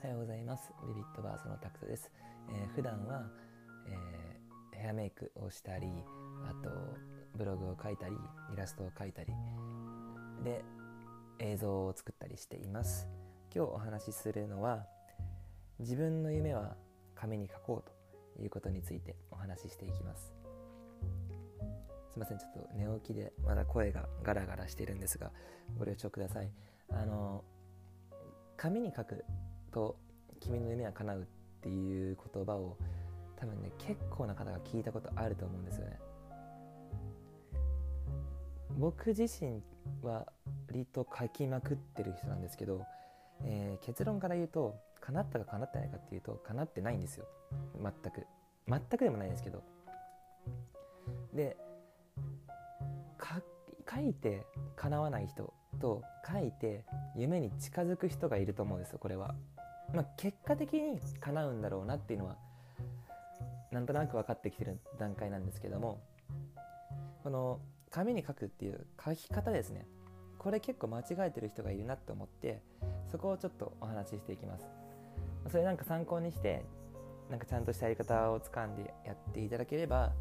おはようございます。ビビットバースのタクトです、えー、普段は、えー、ヘアメイクをしたりあとブログを書いたりイラストを描いたりで映像を作ったりしています。今日お話しするのは自分の夢は紙に書こうということについてお話ししていきます。すいませんちょっと寝起きでまだ声がガラガラしてるんですがご了承ください。あの紙に書くと君の夢は叶うっていう言葉を多分ね結構な方が聞いたことあると思うんですよね。僕自身は割と書きまくってる人なんですけど、えー、結論から言うと叶ったか叶ってないかっていうと叶ってないんですよ。全く。全くでもないですけど。で書いて叶わない人と書いて夢に近づく人がいると思うんですよこれは、まあ、結果的に叶うんだろうなっていうのはなんとなく分かってきてる段階なんですけどもこの紙に書くっていう書き方ですね。これ結構間違えてる人がいるなって思ってそこをちょっとお話ししていきます。それなんか参考にしてなんかちゃんとしたやり方をつかんでやっていただければ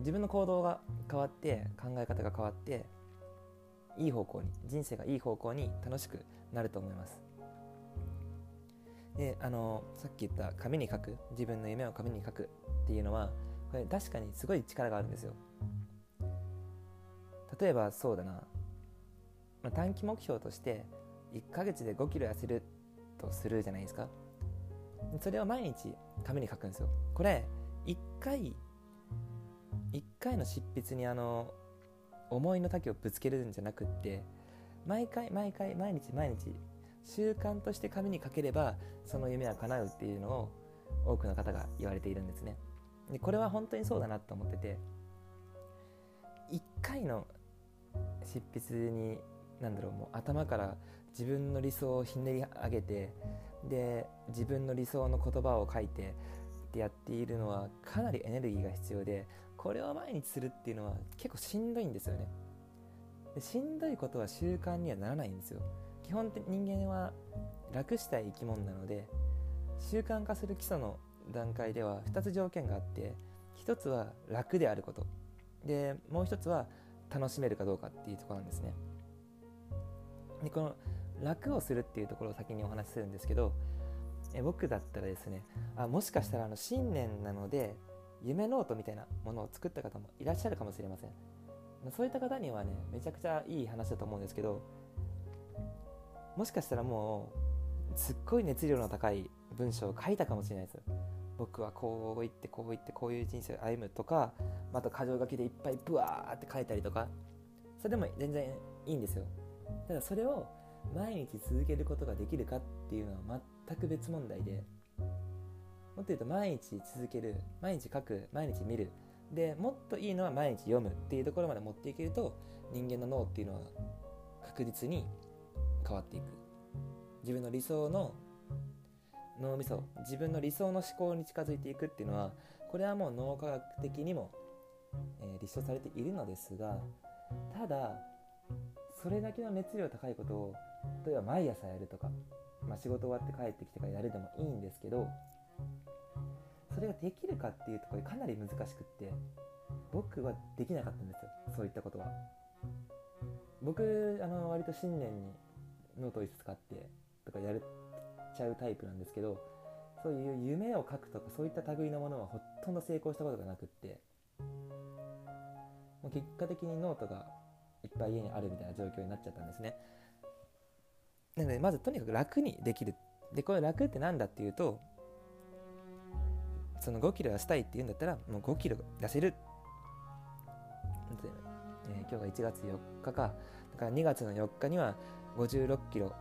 自分の行動が変わって考え方が変わっていい方向に人生がいい方向に楽しくなると思います。であのさっき言った紙に書く自分の夢を紙に書くっていうのはこれ確かにすごい力があるんですよ。例えばそうだな、まあ、短期目標として1ヶ月で5キロ痩せるとするじゃないですか。それを毎日紙に書くんですよ。これ1回1回の執筆にあの思いの丈をぶつけるんじゃなくって毎回毎回毎日毎日習慣として紙に書ければその夢は叶うっていうのを多くの方が言われているんですね。でこれは本当にそうだなと思ってて1回の執筆に何だろうもう頭から自分の理想をひねり上げてで自分の理想の言葉を書いてってやっているのはかなりエネルギーが必要でこれを毎日するっていうのは結構しんどいんですよねでしんどいことは習慣にはならないんですよ基本的人間は楽したい生き物なので習慣化する基礎の段階では2つ条件があって1つは楽であることでもう1つは楽しめるかどうかっていうところなんですねでこの楽をするっていうところを先にお話しするんですけどえ僕だったらですねあもしかしたらあの新年なので夢ノートみたいなものを作った方もいらっしゃるかもしれません。そういった方にはねめちゃくちゃいい話だと思うんですけどもしかしたらもうすっごい熱量の高い文章を書いたかもしれないです。僕はこう言ってこう言ってこういう人生を歩むとかまた箇条書きでいっぱいブワーって書いたりとか。それでも全然いいんですよ。ただそれを毎日続けることができるかっていうのは全く別問題でもっと言うと毎日続ける毎日書く毎日見る。でもっといいのは毎日読むっていうところまで持っていけると人間の脳っていうのは確実に変わっていく。自分の理想の脳みそ自分の理想の思考に近づいていくっていうのはこれはもう脳科学的にも、えー、立証されているのですがただそれだけの熱量高いことを例えば毎朝やるとか、まあ、仕事終わって帰ってきてからやるでもいいんですけどそれができるかっていうところかなり難しくって僕はできなかったんですよそういったことは。僕あの割と新年にノートを使ってとかやるちゃうタイプなんですけどそういう夢を書くとかそういった類のものはほとんど成功したことがなくってもう結果的にノートがいっぱい家にあるみたいな状況になっちゃったんですね。なのでまずとにかく楽にできる。でこれ楽って何だっていうとその5キロ痩せたいって言うんだったらもう5キロ痩せる。えー、今日が1月4日か。だから2月の4日には56キロ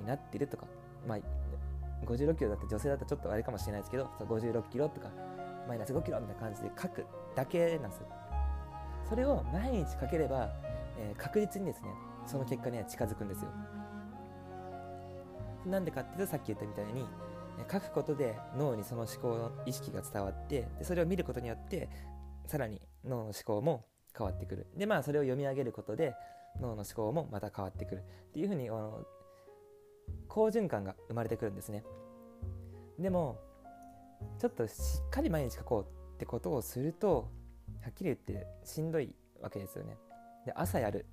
になってるとか。まあ56キロだって女性だったらちょっとあれかもしれないですけど56キロとかマイナス5キロみたいな感じで書くだけなんですよ。それを毎日書ければ、えー、確実にですねその結果には近づくんですよ。なんでかっていうとさっき言ったみたいに書くことで脳にその思考の意識が伝わってでそれを見ることによってさらに脳の思考も変わってくる。でまあそれを読み上げることで脳の思考もまた変わってくる。っていうふうにあの好循環が生まれてくるんですね。でもちょっとしっかり毎日書こうってことをするとはっきり言ってしんどいわけですよね。で朝やる。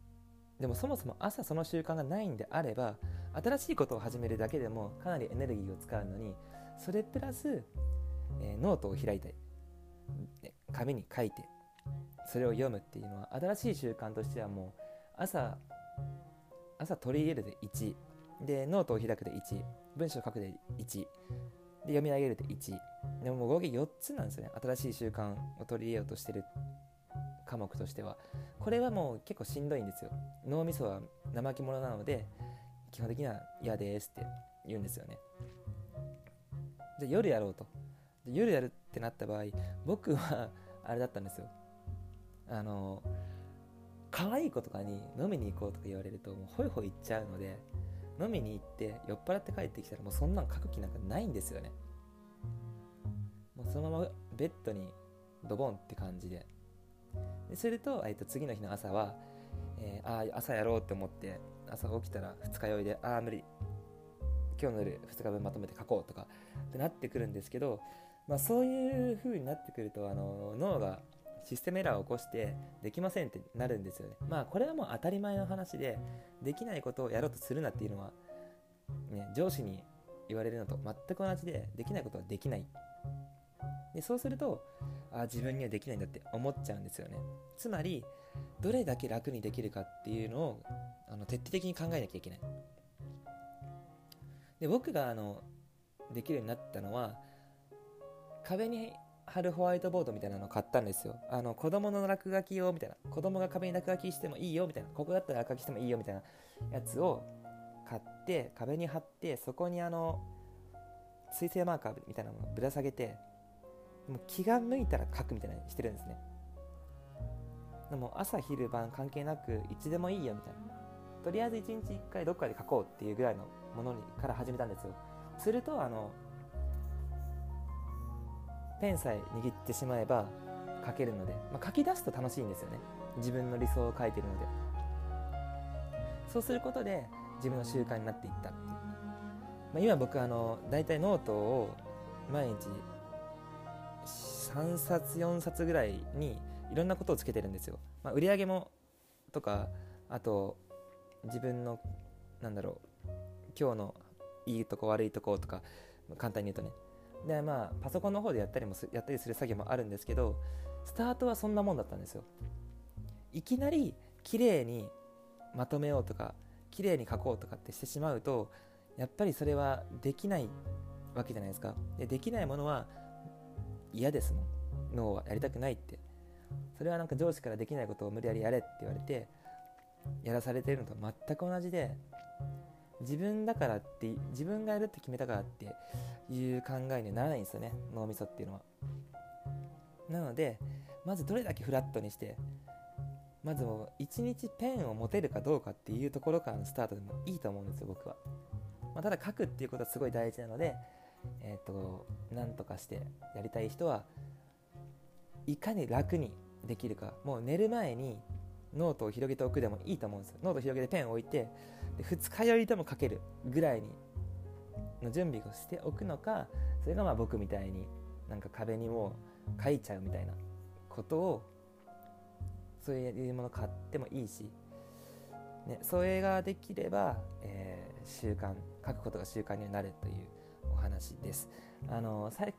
でもそもそも朝その習慣がないんであれば新しいことを始めるだけでもかなりエネルギーを使うのにそれプラス、えー、ノートを開いて紙に書いてそれを読むっていうのは新しい習慣としてはもう朝朝取り入れるで1でノートを開くで1文章を書くで1で読み上げるで1でももう合計4つなんですよね新しい習慣を取り入れようとしてる科目としては。これはもう結構しんどいんですよ。脳みそは怠け者なので基本的には嫌ですって言うんですよね。じゃ夜やろうと。夜やるってなった場合僕はあれだったんですよ。あの可愛い子とかに飲みに行こうとか言われるともうホイホイ行っちゃうので飲みに行って酔っ払って帰ってきたらもうそんなの書く気なんかないんですよね。もうそのままベッドにドボンって感じで。ですると,、えー、と次の日の朝は、えー、ああ朝やろうって思って朝起きたら二日酔いでああ無理。今日の夜2日分まとめて書こうとかってなってくるんですけど、まあ、そういう風になってくるとあの脳がシステムエラーを起こしてできませんってなるんですよね。まあこれはもう当たり前の話でできないことをやろうとするなっていうのは、ね、上司に言われるのと全く同じでできないことはできない。でそうするとあ自分にはできないんだって思っちゃうんですよね。つまりどれだけ楽にできるかっていうのをあの徹底的に考えなきゃいけない。で僕があのできるようになったのは壁に貼るホワイトボードみたいなのを買ったんですよ。あの子供の落書き用みたいな。子供が壁に落書きしてもいいよみたいな。ここだったら落書きしてもいいよみたいなやつを買って壁に貼ってそこにあの水性マーカーみたいなものをぶら下げてもう気が向いたら書くみたいなにしてるんですね。でも朝昼晩関係なくいつでもいいよみたいな。とりあえず1日1回どっかで書こうっていうぐらいのものにから始めたんですよ。するとあのペンさえ握ってしまえば書けるので、まあ、書き出すと楽しいんですよね。自分の理想を書いてるので。そうすることで自分の習慣になっていったっい、まあ、今僕あの大体ノートを毎日3冊4冊ぐらいにいろんなことをつけてるんですよ、まあ、売り上げもとかあと自分のなんだろう今日のいいとこ悪いとことか簡単に言うとね。でまあパソコンの方でやったりもやったりする作業もあるんですけどスタートはそんなもんだったんですよ。いきなり綺麗にまとめようとか綺麗に書こうとかってしてしまうとやっぱりそれはできないわけじゃないですか。でできないものは嫌ですもん。脳はやりたくないって。それはなんか上司からできないことを無理やりやれって言われてやらされてるのと全く同じで自分だからって自分がやるって決めたからっていう考えにならないんですよね脳みそっていうのは。なのでまずどれだけフラットにしてまずもう1日ペンを持てるかどうかっていうところからのスタートでもいいと思うんですよ僕は、まあ、ただ書くっていうことはすごい大事なのでえっ、ー、と何とかしてやりたい人はいかに楽にできるかもう寝る前にノートを広げておくでもいいと思うんですよノート広げてペンを置いてで二日酔いでも書けるぐらいにの準備をしておくのかそれがまあ僕みたいになんか壁にもう書いちゃうみたいなことをそういうもの買ってもいいし、ね、それができれば、えー、習慣書くことが習慣になるというお話です。あのさっき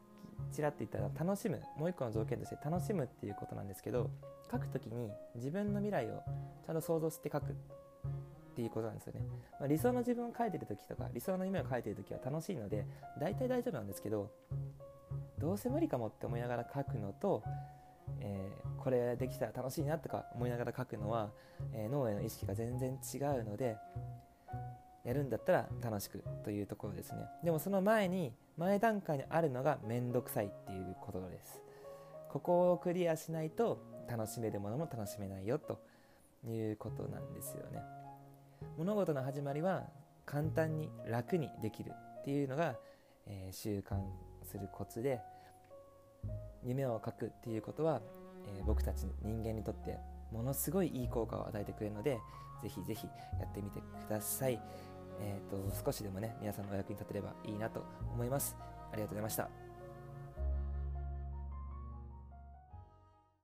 ちらっと言ったら楽しむもう一個の条件として楽しむっていうことなんですけど書くときに自分の未来をちゃんと想像して書くっていうことなんですよね、まあ、理想の自分を書いてる時とか理想の夢を書いてる時は楽しいので大体大丈夫なんですけどどうせ無理かもって思いながら書くのと、えー、これできたら楽しいなとか思いながら書くのは、えー、脳への意識が全然違うのでやるんだったら楽しくというところですね。でもその前に前段階にあるのがめんどくさいっていうことです。ここをクリアしないと楽しめるものも楽しめないよということなんですよね。物事の始まりは簡単に楽にできるっていうのが、えー、習慣するコツで夢を書くっていうことは、えー、僕たち人間にとってものすごいいい効果を与えてくれるのでぜひぜひやってみてください。えーと少しでもね皆さんのお役に立てればいいなと思います。ありがとうございました。